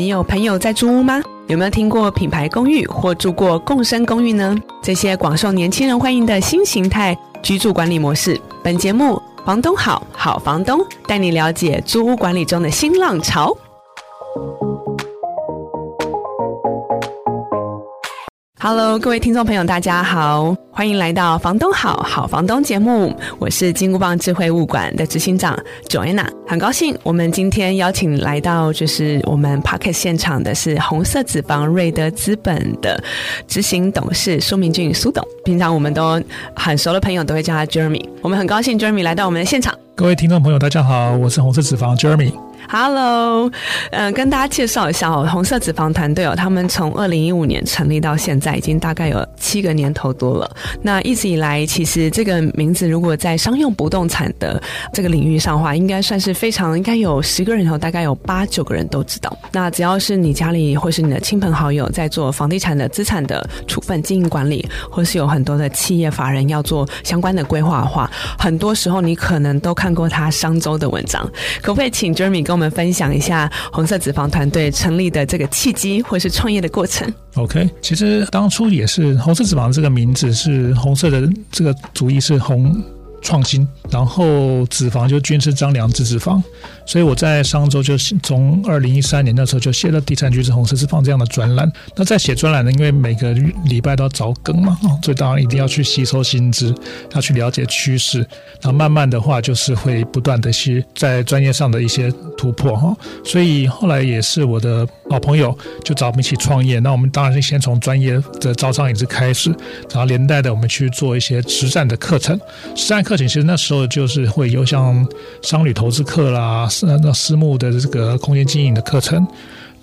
你有朋友在租屋吗？有没有听过品牌公寓或住过共生公寓呢？这些广受年轻人欢迎的新形态居住管理模式，本节目房东好好房东带你了解租屋管理中的新浪潮。Hello，各位听众朋友，大家好，欢迎来到《房东好好房东》节目，我是金箍棒智慧物管的执行长 Joanna，很高兴我们今天邀请来到就是我们 Pocket 现场的是红色子房瑞德资本的执行董事苏明俊苏董，平常我们都很熟的朋友都会叫他 Jeremy，我们很高兴 Jeremy 来到我们的现场。各位听众朋友，大家好，我是红色子房 Jeremy。Hello，嗯、跟大家介绍一下哦，红色脂肪团队哦，他们从二零一五年成立到现在，已经大概有七个年头多了。那一直以来，其实这个名字如果在商用不动产的这个领域上的话，应该算是非常应该有十个人头，大概有八九个人都知道。那只要是你家里或是你的亲朋好友在做房地产的资产的处分、经营管理，或是有很多的企业法人要做相关的规划的话，很多时候你可能都看过他商周的文章。可不可以请 Jeremy 跟我们？分享一下红色脂肪团队成立的这个契机，或是创业的过程。OK，其实当初也是红色脂肪这个名字是红色的，这个主意是红。创新，然后脂肪就均是张良之脂肪，所以我在商周就从二零一三年那时候就写了《地产橘子红色脂肪》这样的专栏。那在写专栏呢，因为每个礼拜都要找梗嘛，所以当然一定要去吸收新知，要去了解趋势。然后慢慢的话，就是会不断的去在专业上的一些突破哈。所以后来也是我的老朋友就找我们一起创业。那我们当然是先从专业的招商引资开始，然后连带的我们去做一些实战的课程，实战。课程其实那时候就是会有像商旅投资课啦，私那私募的这个空间经营的课程，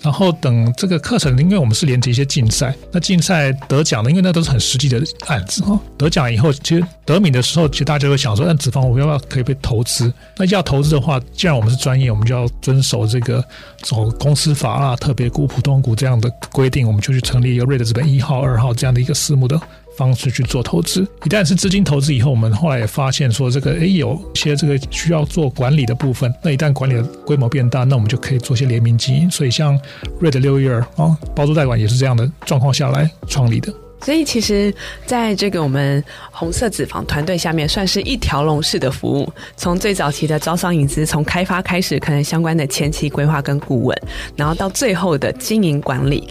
然后等这个课程，因为我们是连接一些竞赛，那竞赛得奖的，因为那都是很实际的案子哦。得奖以后，其实得名的时候，其实大家就会想说，那子房我要不要可以被投资？那要投资的话，既然我们是专业，我们就要遵守这个走公司法啊、特别股、普通股这样的规定，我们就去成立一个瑞德资本一号、二号这样的一个私募的。方式去做投资，一旦是资金投资以后，我们后来也发现说，这个诶有些这个需要做管理的部分，那一旦管理的规模变大，那我们就可以做些联名经营。所以像瑞德六月啊，包租代管也是这样的状况下来创立的。所以其实在这个我们红色子房团队下面，算是一条龙式的服务，从最早期的招商引资，从开发开始，可能相关的前期规划跟顾问，然后到最后的经营管理。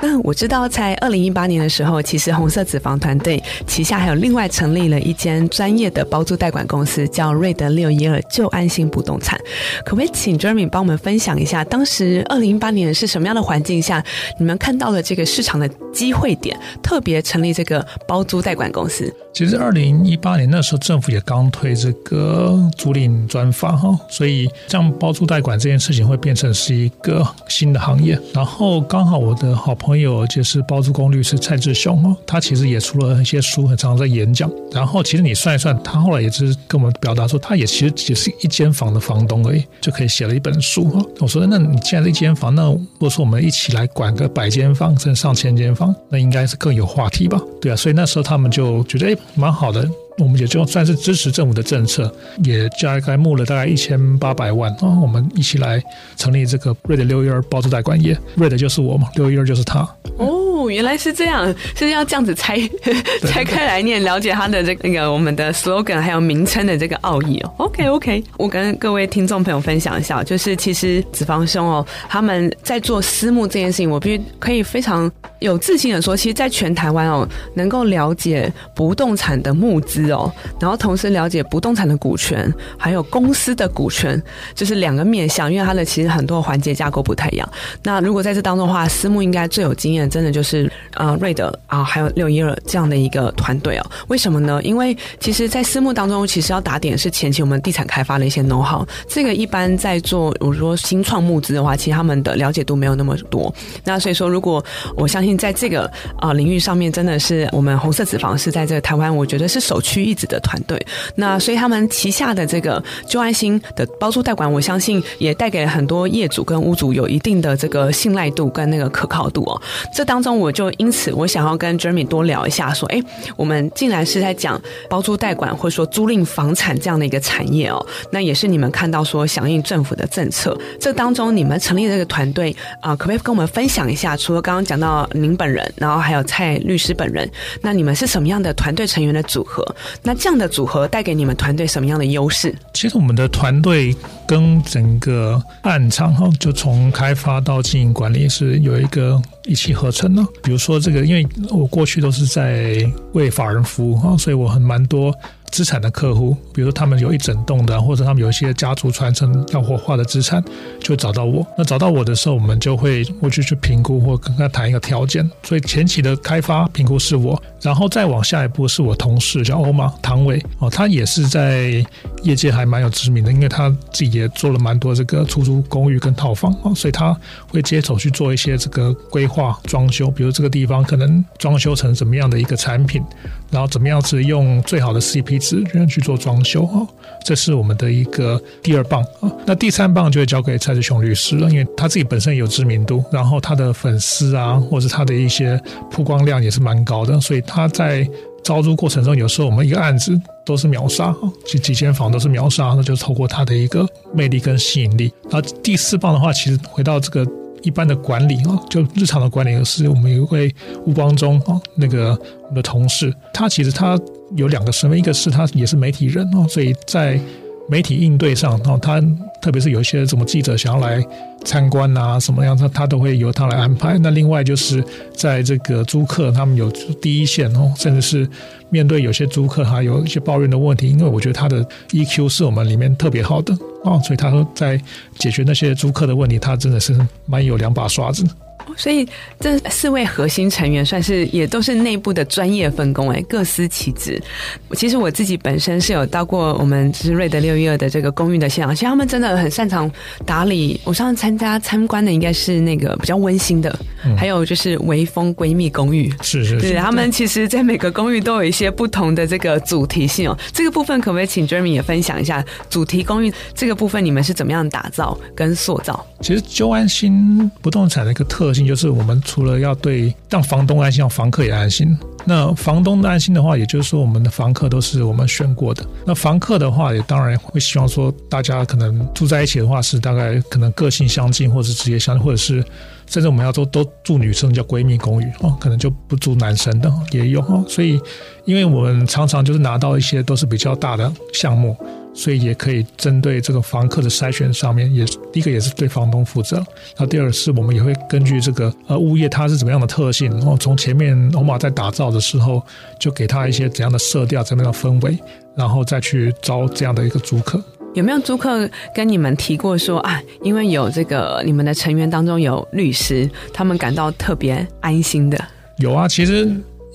那我知道，在二零一八年的时候，其实红色子房团队旗下还有另外成立了一间专业的包租代管公司，叫瑞德六一二旧安心不动产。可不可以请 Jeremy 帮我们分享一下，当时二零一八年是什么样的环境下，你们看到了这个市场的机会点，特别成立这个包租代管公司？其实二零一八年那时候，政府也刚推这个租赁专法哈，所以这样包租代管这件事情会变成是一个新的行业。然后刚好我的好朋朋友就是包租公律师蔡志雄哦，他其实也出了一些书，很常在演讲。然后其实你算一算，他后来也是跟我们表达说，他也其实只是一间房的房东而已，就可以写了一本书哈。我说，那你既然是一间房，那如果说我们一起来管个百间房，甚至上千间房，那应该是更有话题吧？对啊，所以那时候他们就觉得哎，蛮好的。我们也就算是支持政府的政策，也大概募了大概一千八百万啊，我们一起来成立这个 Red 六一二包租代管业，，Red 就是我嘛，六一二就是他。哦，原来是这样，是要这样子拆拆开来念，了解他的这个那个我们的 slogan 还有名称的这个奥义哦。OK OK，我跟各位听众朋友分享一下，就是其实子房兄哦，他们在做私募这件事情，我必须可以非常有自信的说，其实在全台湾哦，能够了解不动产的募资。哦，然后同时了解不动产的股权，还有公司的股权，就是两个面向，因为它的其实很多环节架构不太一样。那如果在这当中的话，私募应该最有经验，真的就是是呃瑞德啊，还有六一二这样的一个团队哦。为什么呢？因为其实，在私募当中，其实要打点是前期我们地产开发的一些 know how，这个一般在做，比如说新创募资的话，其实他们的了解度没有那么多。那所以说，如果我相信在这个啊、领域上面，真的是我们红色脂肪是在这个台湾，我觉得是首屈。一指的团队，那所以他们旗下的这个旧爱心的包租代管，我相信也带给了很多业主跟屋主有一定的这个信赖度跟那个可靠度哦。这当中，我我就因此我想要跟 Jeremy 多聊一下，说，哎，我们竟然是在讲包租代管或者说租赁房产这样的一个产业哦，那也是你们看到说响应政府的政策，这当中你们成立这个团队啊，可不可以跟我们分享一下？除了刚刚讲到您本人，然后还有蔡律师本人，那你们是什么样的团队成员的组合？那这样的组合带给你们团队什么样的优势？其实我们的团队跟整个暗场哈，就从开发到经营管理是有一个一气呵成的。比如说这个，因为我过去都是在为法人服务啊，所以我很蛮多。资产的客户，比如说他们有一整栋的，或者他们有一些家族传承要活化的资产，就找到我。那找到我的时候，我们就会过去去评估或跟他谈一个条件。所以前期的开发评估是我，然后再往下一步是我同事叫欧玛唐伟哦，他也是在业界还蛮有知名的，因为他自己也做了蛮多这个出租公寓跟套房啊，所以他会接手去做一些这个规划装修，比如这个地方可能装修成怎么样的一个产品，然后怎么样子用最好的 CP 值去做装修啊，这是我们的一个第二棒啊。那第三棒就会交给蔡志雄律师了，因为他自己本身有知名度，然后他的粉丝啊，或者他的一些曝光量也是蛮高的，所以他在招租过程中，有时候我们一个案子都是秒杀，几几间房都是秒杀，那就透过他的一个魅力跟吸引力。然后第四棒的话，其实回到这个。一般的管理啊，就日常的管理是我们有一位吴光中啊，那个我们的同事，他其实他有两个身份，一个是他也是媒体人哦，所以在媒体应对上哦，他特别是有一些什么记者想要来参观啊，什么样他他都会由他来安排。那另外就是在这个租客，他们有第一线哦，甚至是面对有些租客哈有一些抱怨的问题，因为我觉得他的 EQ 是我们里面特别好的。啊，所以他说在解决那些租客的问题，他真的是蛮有两把刷子。所以这四位核心成员算是也都是内部的专业分工，哎，各司其职。其实我自己本身是有到过我们就是瑞德六一二的这个公寓的现场，其实他们真的很擅长打理。我上次参加参观的应该是那个比较温馨的，嗯、还有就是微风闺蜜公寓，是是是，对，他们其实在每个公寓都有一些不同的这个主题性哦。这个部分可不可以请 Jeremy 也分享一下主题公寓这个部分，你们是怎么样打造跟塑造？其实旧安心不动产的一个特就是我们除了要对让房东安心，让房客也安心。那房东的安心的话，也就是说我们的房客都是我们选过的。那房客的话，也当然会希望说，大家可能住在一起的话，是大概可能个性相近，或者是职业相，或者是甚至我们要都都住女生叫闺蜜公寓哦，可能就不住男生的也有哦。所以，因为我们常常就是拿到一些都是比较大的项目。所以也可以针对这个房客的筛选上面，也第一个也是对房东负责。那第二是我们也会根据这个呃物业它是怎么样的特性，然后从前面欧马在打造的时候，就给他一些怎样的色调、怎么样的氛围，然后再去招这样的一个租客。有没有租客跟你们提过说啊，因为有这个你们的成员当中有律师，他们感到特别安心的？有啊，其实。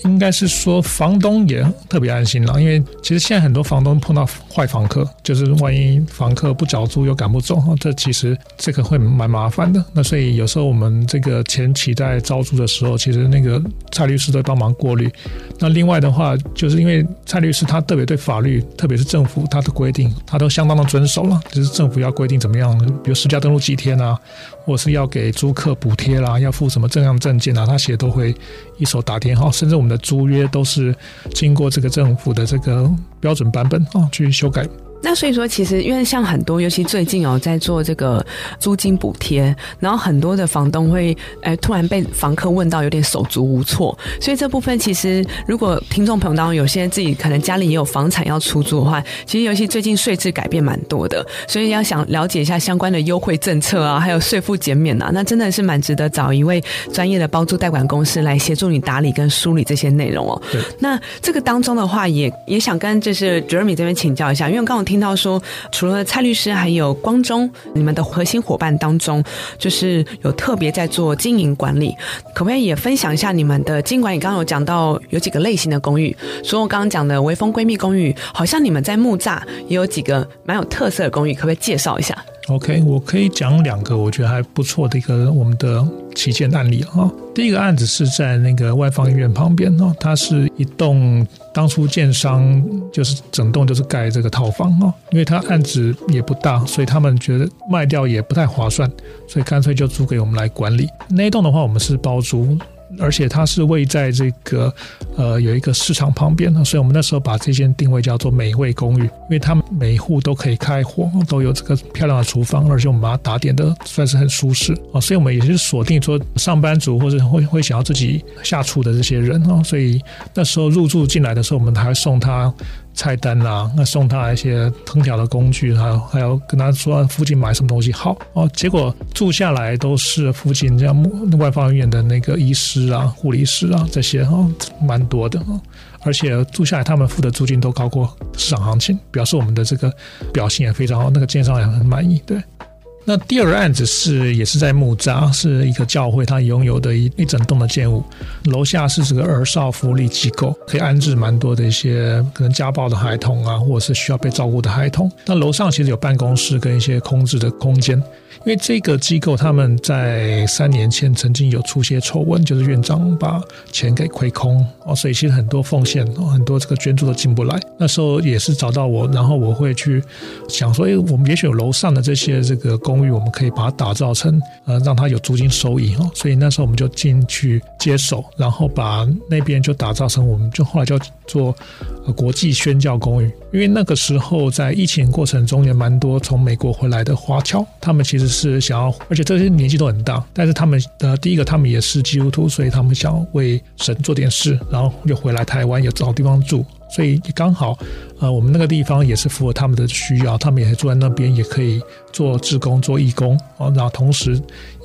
应该是说房东也特别安心了，因为其实现在很多房东碰到坏房客，就是万一房客不缴租又赶不走，这其实这个会蛮麻烦的。那所以有时候我们这个前期在招租的时候，其实那个蔡律师都帮忙过滤。那另外的话，就是因为蔡律师他特别对法律，特别是政府他的规定，他都相当的遵守了。就是政府要规定怎么样，比如实价登录几天啊，或是要给租客补贴啦，要付什么正样证件啊，他写都会一手打点好，甚至我们的租约都是经过这个政府的这个标准版本啊去修改。那所以说，其实因为像很多，尤其最近哦，在做这个租金补贴，然后很多的房东会，哎，突然被房客问到有点手足无措。所以这部分其实，如果听众朋友当中有些自己可能家里也有房产要出租的话，其实尤其最近税制改变蛮多的，所以要想了解一下相关的优惠政策啊，还有税负减免啊，那真的是蛮值得找一位专业的包租代管公司来协助你打理跟梳理这些内容哦。那这个当中的话也，也也想跟就是 Jeremy 这边请教一下，因为刚刚听到说，除了蔡律师，还有光中，你们的核心伙伴当中，就是有特别在做经营管理，可不可以也分享一下你们的经管理？刚刚有讲到有几个类型的公寓，所以我刚刚讲的微风闺蜜公寓，好像你们在木栅也有几个蛮有特色的公寓，可不可以介绍一下？OK，我可以讲两个我觉得还不错的一个我们的旗舰案例啊。第一个案子是在那个外方医院旁边哦，它是一栋当初建商就是整栋就是盖这个套房哦，因为他案子也不大，所以他们觉得卖掉也不太划算，所以干脆就租给我们来管理。那一栋的话，我们是包租。而且它是位在这个呃有一个市场旁边，所以我们那时候把这间定位叫做美味公寓，因为他们每户都可以开火，都有这个漂亮的厨房，而且我们把它打点的算是很舒适啊，所以我们也是锁定说上班族或者会会想要自己下厨的这些人啊，所以那时候入住进来的时候，我们还会送他。菜单啊，那送他一些烹调的工具，还有还有跟他说附近买什么东西好哦。结果住下来都是附近这样外方医院的那个医师啊、护理师啊这些哦，蛮多的哦。而且住下来他们付的租金都高过市场行情，表示我们的这个表现也非常好，那个建商也很满意，对。那第二个案子是也是在木扎，是一个教会，它拥有的一一整栋的建物，楼下是这个儿少福利机构，可以安置蛮多的一些可能家暴的孩童啊，或者是需要被照顾的孩童。那楼上其实有办公室跟一些空置的空间。因为这个机构他们在三年前曾经有出些丑闻，就是院长把钱给亏空哦，所以其实很多奉献、很多这个捐助都进不来。那时候也是找到我，然后我会去想说，哎，我们也许有楼上的这些这个公寓，我们可以把它打造成呃，让它有租金收益哦。所以那时候我们就进去接手，然后把那边就打造成我们就后来就做国际宣教公寓。因为那个时候在疫情过程中也蛮多从美国回来的华侨，他们其实。是想要，而且这些年纪都很大，但是他们的第一个，他们也是基督徒，所以他们想为神做点事，然后又回来台湾，有找地方住，所以刚好，呃，我们那个地方也是符合他们的需要，他们也住在那边，也可以做志工、做义工啊。然后同时，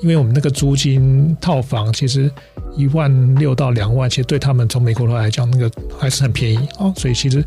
因为我们那个租金套房其实一万六到两万，其实对他们从美国来讲，那个还是很便宜啊。所以其实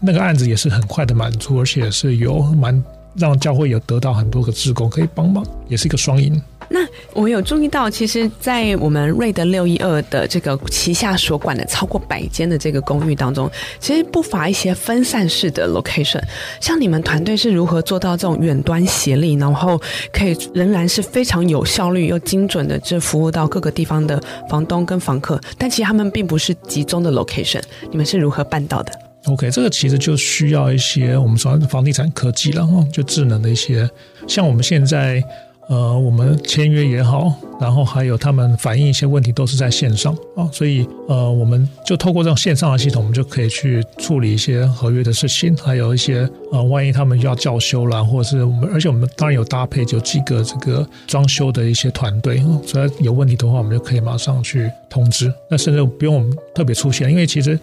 那个案子也是很快的满足，而且是有蛮。让教会有得到很多个志工可以帮忙，也是一个双赢。那我有注意到，其实，在我们瑞德六一二的这个旗下所管的超过百间的这个公寓当中，其实不乏一些分散式的 location。像你们团队是如何做到这种远端协力，然后可以仍然是非常有效率又精准的，就服务到各个地方的房东跟房客？但其实他们并不是集中的 location，你们是如何办到的？OK，这个其实就需要一些我们说房地产科技了哈，就智能的一些，像我们现在呃，我们签约也好，然后还有他们反映一些问题都是在线上啊，所以呃，我们就透过这种线上的系统，我们就可以去处理一些合约的事情，还有一些呃，万一他们要叫修啦，或者是我们，而且我们当然有搭配就几个这个装修的一些团队，所以有问题的话，我们就可以马上去通知，那甚至不用我们特别出现，因为其实。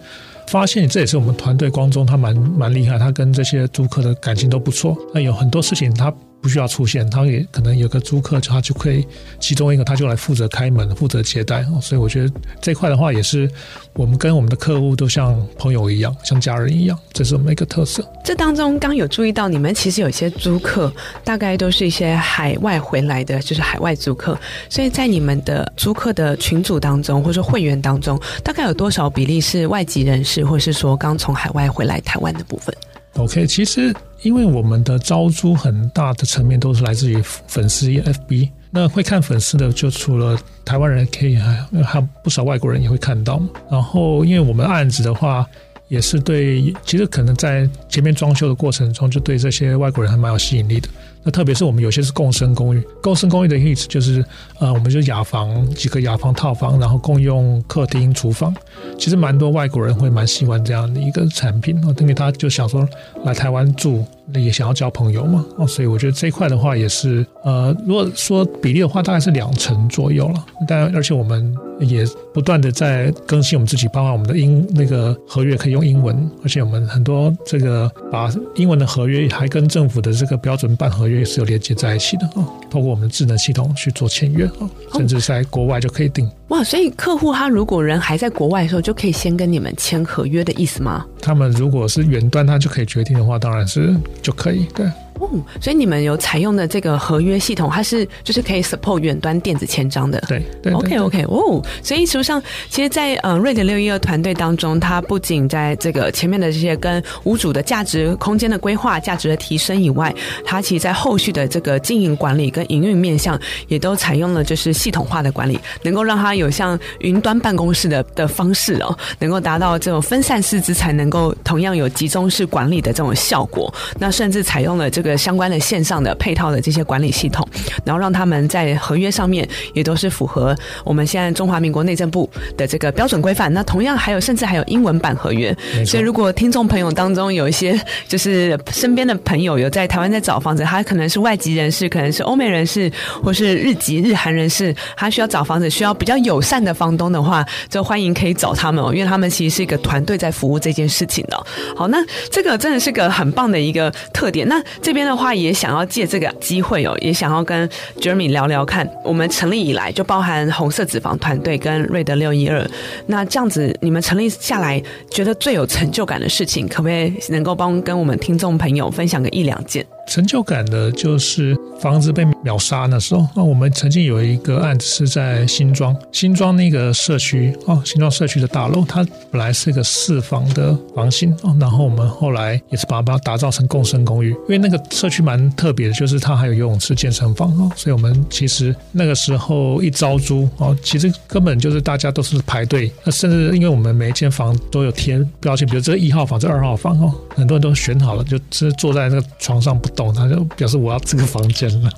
发现这也是我们团队光中，他蛮蛮厉害，他跟这些租客的感情都不错。那有很多事情他。不需要出现，他也可能有个租客，他就可以其中一个他就来负责开门、负责接待。所以我觉得这块的话，也是我们跟我们的客户都像朋友一样，像家人一样，这是我们一个特色。这当中刚有注意到，你们其实有些租客大概都是一些海外回来的，就是海外租客。所以在你们的租客的群组当中，或者说会员当中，大概有多少比例是外籍人士，或是说刚从海外回来台湾的部分？OK，其实因为我们的招租很大的层面都是来自于粉丝 FB，那会看粉丝的就除了台湾人，可以还还有不少外国人也会看到。然后因为我们案子的话，也是对，其实可能在前面装修的过程中，就对这些外国人还蛮有吸引力的。那特别是我们有些是共生公寓，共生公寓的意思就是，呃，我们就雅房几个雅房套房，然后共用客厅、厨房。其实蛮多外国人会蛮喜欢这样的一个产品哦，因为他就想说来台湾住，也想要交朋友嘛哦，所以我觉得这一块的话也是，呃，如果说比例的话，大概是两成左右了。但而且我们也不断的在更新我们自己，包括我们的英那个合约可以用英文，而且我们很多这个把英文的合约还跟政府的这个标准办合约。是有连接在一起的啊，透过我们的智能系统去做签约啊，甚至在国外就可以订。哇，所以客户他如果人还在国外的时候，就可以先跟你们签合约的意思吗？他们如果是远端，他就可以决定的话，当然是就可以对。哦，所以你们有采用的这个合约系统，它是就是可以 support 远端电子签章的。对，对，OK OK，哦，所以实际上，其实在，在呃瑞典六一二团队当中，它不仅在这个前面的这些跟屋主的价值空间的规划、价值的提升以外，它其实在后续的这个经营管理跟营运面向，也都采用了就是系统化的管理，能够让它有像云端办公室的的方式哦，能够达到这种分散式资产能够同样有集中式管理的这种效果。那甚至采用了这个。个相关的线上的配套的这些管理系统，然后让他们在合约上面也都是符合我们现在中华民国内政部的这个标准规范。那同样还有，甚至还有英文版合约。所以，如果听众朋友当中有一些就是身边的朋友有在台湾在找房子，他可能是外籍人士，可能是欧美人士，或是日籍日韩人士，他需要找房子，需要比较友善的房东的话，就欢迎可以找他们哦，因为他们其实是一个团队在服务这件事情的。好，那这个真的是个很棒的一个特点。那这边今天的话，也想要借这个机会哦，也想要跟 Jeremy 聊聊看，我们成立以来就包含红色脂肪团队跟瑞德六一二，那这样子你们成立下来，觉得最有成就感的事情，可不可以能够帮跟我们听众朋友分享个一两件？成就感的就是房子被秒杀那时候。那我们曾经有一个案子是在新庄，新庄那个社区哦，新庄社区的大楼，它本来是个四房的房型哦，然后我们后来也是把它打造成共生公寓，因为那个社区蛮特别的，就是它还有游泳池、健身房哦，所以我们其实那个时候一招租哦，其实根本就是大家都是排队，那甚至因为我们每一间房都有贴标签，比如这一号房、这二号房哦，很多人都选好了，就是坐在那个床上不懂，他就表示我要这个房间了，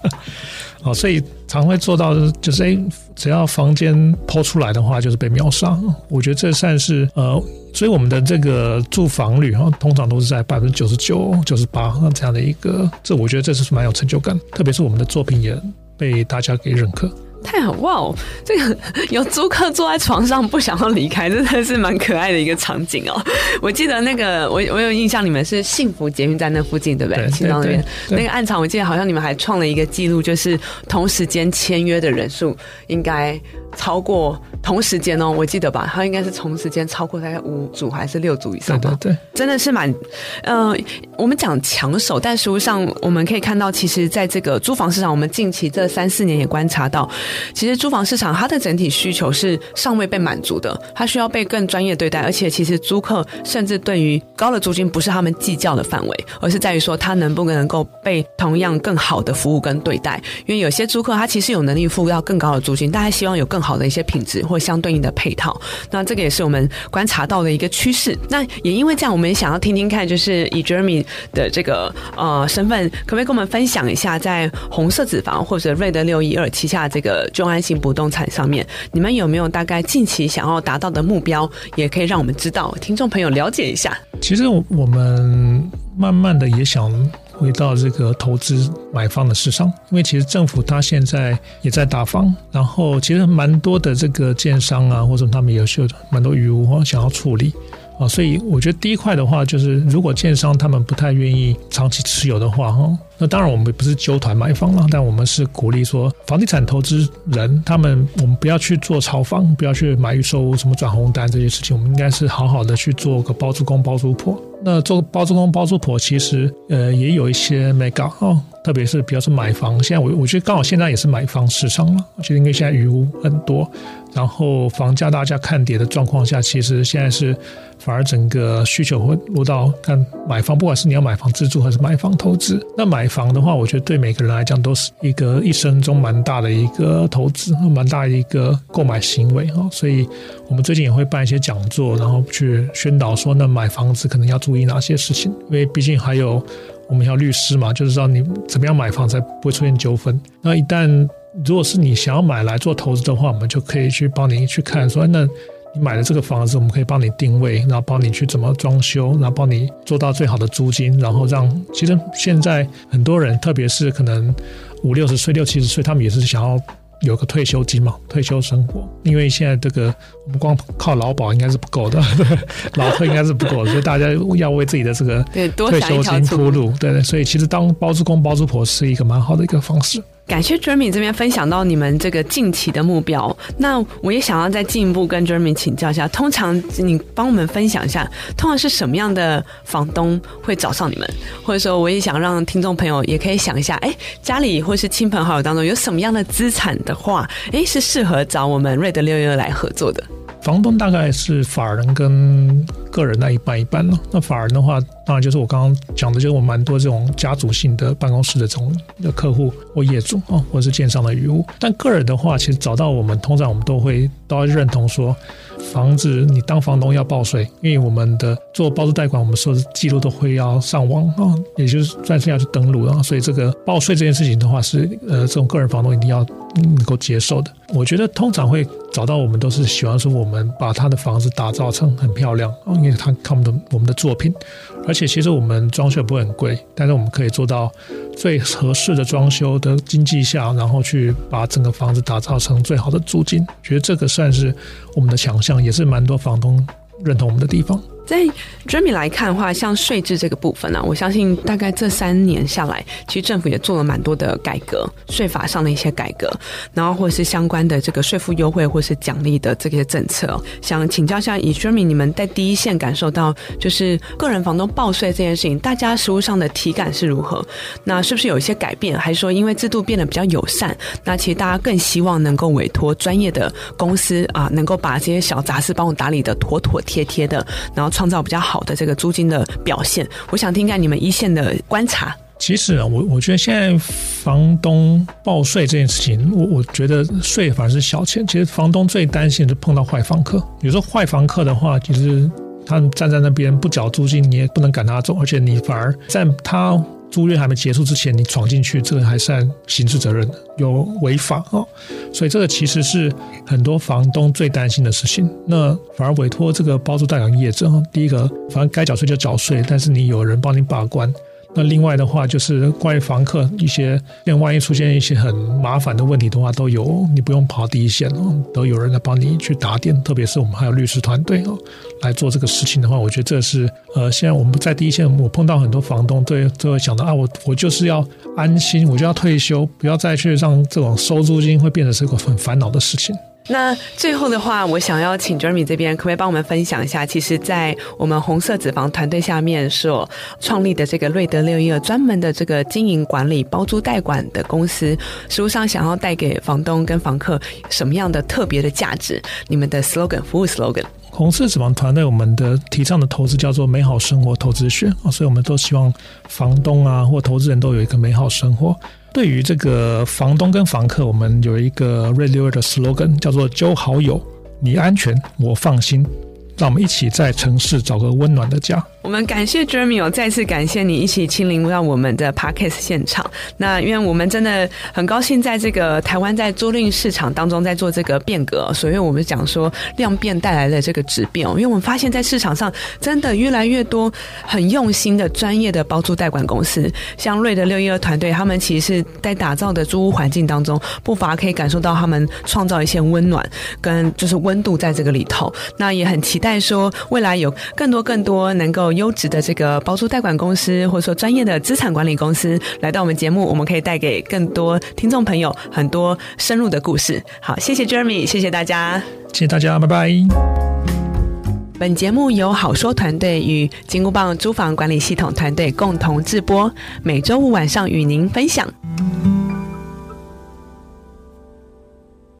啊，所以常会做到就是哎，只要房间抛出来的话，就是被秒杀。我觉得这算是呃，所以我们的这个住房率哈，通常都是在百分之九十九、九十八这样的一个，这我觉得这是蛮有成就感，特别是我们的作品也被大家给认可。太好哇哦！这个有租客坐在床上不想要离开，真的是蛮可爱的一个场景哦。我记得那个我我有印象，你们是幸福捷运站那附近对不对？新庄那边那个暗场，我记得好像你们还创了一个记录，就是同时间签约的人数应该超过同时间哦，我记得吧？他应该是同时间超过大概五组还是六组以上吧？对，对，真的是蛮呃，我们讲抢手，但实际上我们可以看到，其实在这个租房市场，我们近期这三四年也观察到。其实租房市场它的整体需求是尚未被满足的，它需要被更专业对待，而且其实租客甚至对于高的租金不是他们计较的范围，而是在于说他能不能够被同样更好的服务跟对待。因为有些租客他其实有能力付到更高的租金，但他希望有更好的一些品质或相对应的配套。那这个也是我们观察到的一个趋势。那也因为这样，我们也想要听听看，就是以 Jeremy 的这个呃身份，可不可以跟我们分享一下，在红色脂肪或者瑞德六一二旗下这个。中安型不动产上面，你们有没有大概近期想要达到的目标？也可以让我们知道，听众朋友了解一下。其实我们慢慢的也想回到这个投资买方的市场，因为其实政府它现在也在打房，然后其实蛮多的这个建商啊，或者他们也是有蛮多余屋想要处理。啊，所以我觉得第一块的话，就是如果建商他们不太愿意长期持有的话，哈，那当然我们不是揪团买房了，但我们是鼓励说，房地产投资人他们，我们不要去做炒房，不要去买预售屋，什么转红单这些事情，我们应该是好好的去做个包租公包租婆。那做包租公包租婆，其实呃也有一些 mega 哦，特别是比较是买房，现在我我觉得刚好现在也是买房市场了，我觉得因为现在余屋很多。然后房价大家看跌的状况下，其实现在是反而整个需求会落到看买房，不管是你要买房自住还是买房投资。那买房的话，我觉得对每个人来讲都是一个一生中蛮大的一个投资，蛮大的一个购买行为哈。所以我们最近也会办一些讲座，然后去宣导说，那买房子可能要注意哪些事情，因为毕竟还有我们要律师嘛，就是说你怎么样买房才不会出现纠纷。那一旦如果是你想要买来做投资的话，我们就可以去帮你去看，说那你买的这个房子，我们可以帮你定位，然后帮你去怎么装修，然后帮你做到最好的租金，然后让其实现在很多人，特别是可能五六十岁、六七十岁，他们也是想要有个退休金嘛，退休生活。因为现在这个我们光靠劳保应该是不够的，劳退应该是不够的，所以大家要为自己的这个退休金铺路。对对，所以其实当包租公包租婆是一个蛮好的一个方式。感谢 Jeremy 这边分享到你们这个近期的目标，那我也想要再进一步跟 Jeremy 请教一下，通常你帮我们分享一下，通常是什么样的房东会找上你们？或者说，我也想让听众朋友也可以想一下，哎，家里或是亲朋好友当中有什么样的资产的话，哎，是适合找我们瑞德六六来合作的。房东大概是法人跟个人那一半一半了。那法人的话，当然就是我刚刚讲的，就是我蛮多这种家族性的办公室的这种的客户或业主啊，或者是建商的余屋。但个人的话，其实找到我们，通常我们都会都要认同说，房子你当房东要报税，因为我们的做包租贷款，我们所有的记录都会要上网啊，也就是算是要去登录了。所以这个报税这件事情的话，是呃这种个人房东一定要能够接受的。我觉得通常会找到我们，都是喜欢说我们把他的房子打造成很漂亮哦，因为他看我们的我们的作品，而且其实我们装修也不会很贵，但是我们可以做到最合适的装修的经济下，然后去把整个房子打造成最好的租金。觉得这个算是我们的强项，也是蛮多房东认同我们的地方。在 Jeremy 来看的话，像税制这个部分呢、我相信大概这三年下来，其实政府也做了蛮多的改革，税法上的一些改革，然后或者是相关的这个税负优惠或是奖励的这些政策。想请教一下，以 Jeremy 你们在第一线感受到，就是个人房东报税这件事情，大家实务上的体感是如何？那是不是有一些改变？还是说因为制度变得比较友善，那其实大家更希望能够委托专业的公司啊，能够把这些小杂事帮我打理的妥妥帖帖的，然后。创造比较好的这个租金的表现，我想听一下你们一线的观察。其实啊，我我觉得现在房东报税这件事情，我我觉得税反而是小钱。其实房东最担心是碰到坏房客。有时候坏房客的话，其实他站在那边不缴租金，你也不能赶他走，而且你反而在他。租约还没结束之前，你闯进去，这个还算刑事责任，有违法哦。所以这个其实是很多房东最担心的事情。那反而委托这个包租代管业者，第一个，反正该缴税就缴税，但是你有人帮你把关。那另外的话，就是关于房客一些，因为万一出现一些很麻烦的问题的话，都有你不用跑第一线哦，都有人来帮你去打点。特别是我们还有律师团队哦，来做这个事情的话，我觉得这是呃，现在我们在第一线，我碰到很多房东对都会想到啊，我我就是要安心，我就要退休，不要再去让这种收租金会变成是个很烦恼的事情。那最后的话，我想要请 Jeremy 这边可不可以帮我们分享一下？其实，在我们红色脂肪团队下面所创立的这个瑞德六一二专门的这个经营管理包租代管的公司，实务上想要带给房东跟房客什么样的特别的价值？你们的 slogan 服务 slogan？红色脂肪团队我们的提倡的投资叫做美好生活投资学啊，所以我们都希望房东啊或投资人都有一个美好生活。对于这个房东跟房客，我们有一个 Radio 的 slogan，叫做“交好友，你安全，我放心”。让我们一起在城市找个温暖的家。我们感谢 Jeremy，再次感谢你一起亲临到我们的 Podcast 现场。那因为我们真的很高兴，在这个台湾在租赁市场当中在做这个变革，所以我们讲说量变带来的这个质变。因为我们发现，在市场上真的越来越多很用心的专业的包租代管公司，像瑞德六一二团队，他们其实是在打造的租屋环境当中，不乏可以感受到他们创造一些温暖跟就是温度在这个里头。那也很期待说未来有更多更多能够。优质的这个包租代管公司，或者说专业的资产管理公司来到我们节目，我们可以带给更多听众朋友很多深入的故事。好，谢谢 Jeremy，谢谢大家，谢谢大家，拜拜。本节目由好说团队与金箍棒租房管理系统团队共同制播，每周五晚上与您分享。